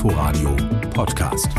Inforadio Podcast.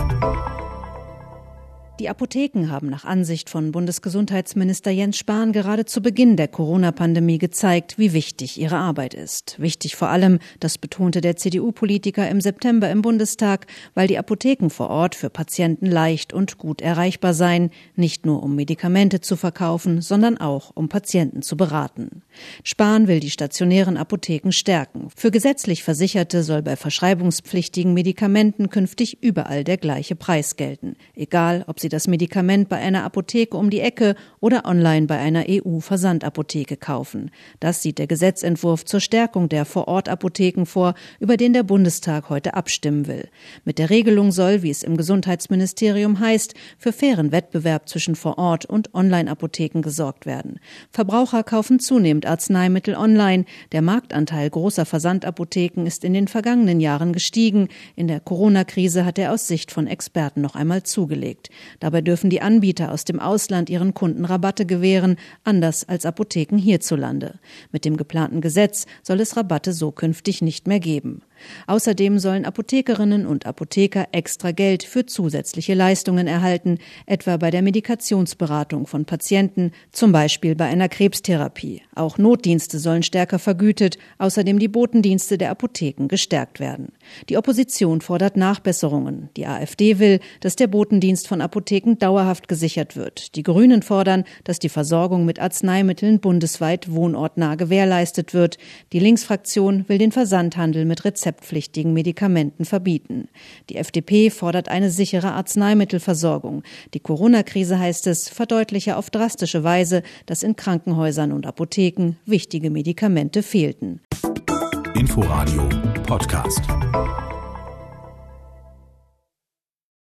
Die Apotheken haben nach Ansicht von Bundesgesundheitsminister Jens Spahn gerade zu Beginn der Corona-Pandemie gezeigt, wie wichtig ihre Arbeit ist. Wichtig vor allem, das betonte der CDU-Politiker im September im Bundestag, weil die Apotheken vor Ort für Patienten leicht und gut erreichbar seien, nicht nur um Medikamente zu verkaufen, sondern auch um Patienten zu beraten. Spahn will die stationären Apotheken stärken. Für gesetzlich Versicherte soll bei verschreibungspflichtigen Medikamenten künftig überall der gleiche Preis gelten, egal ob sie das Medikament bei einer Apotheke um die Ecke oder online bei einer EU-Versandapotheke kaufen. Das sieht der Gesetzentwurf zur Stärkung der Vorortapotheken vor, über den der Bundestag heute abstimmen will. Mit der Regelung soll, wie es im Gesundheitsministerium heißt, für fairen Wettbewerb zwischen Vorort- und Online-Apotheken gesorgt werden. Verbraucher kaufen zunehmend Arzneimittel online. Der Marktanteil großer Versandapotheken ist in den vergangenen Jahren gestiegen. In der Corona-Krise hat er aus Sicht von Experten noch einmal zugelegt. Dabei dürfen die Anbieter aus dem Ausland ihren Kunden Rabatte gewähren, anders als Apotheken hierzulande. Mit dem geplanten Gesetz soll es Rabatte so künftig nicht mehr geben. Außerdem sollen Apothekerinnen und Apotheker extra Geld für zusätzliche Leistungen erhalten, etwa bei der Medikationsberatung von Patienten, zum Beispiel bei einer Krebstherapie. Auch Notdienste sollen stärker vergütet, außerdem die Botendienste der Apotheken gestärkt werden. Die Opposition fordert Nachbesserungen. Die AfD will, dass der Botendienst von Apotheken dauerhaft gesichert wird. Die Grünen fordern, dass die Versorgung mit Arzneimitteln bundesweit wohnortnah gewährleistet wird. Die Linksfraktion will den Versandhandel mit Rezepten rezeptpflichtigen Medikamenten verbieten. Die FDP fordert eine sichere Arzneimittelversorgung. Die Corona-Krise, heißt es, verdeutliche auf drastische Weise, dass in Krankenhäusern und Apotheken wichtige Medikamente fehlten. Inforadio Podcast.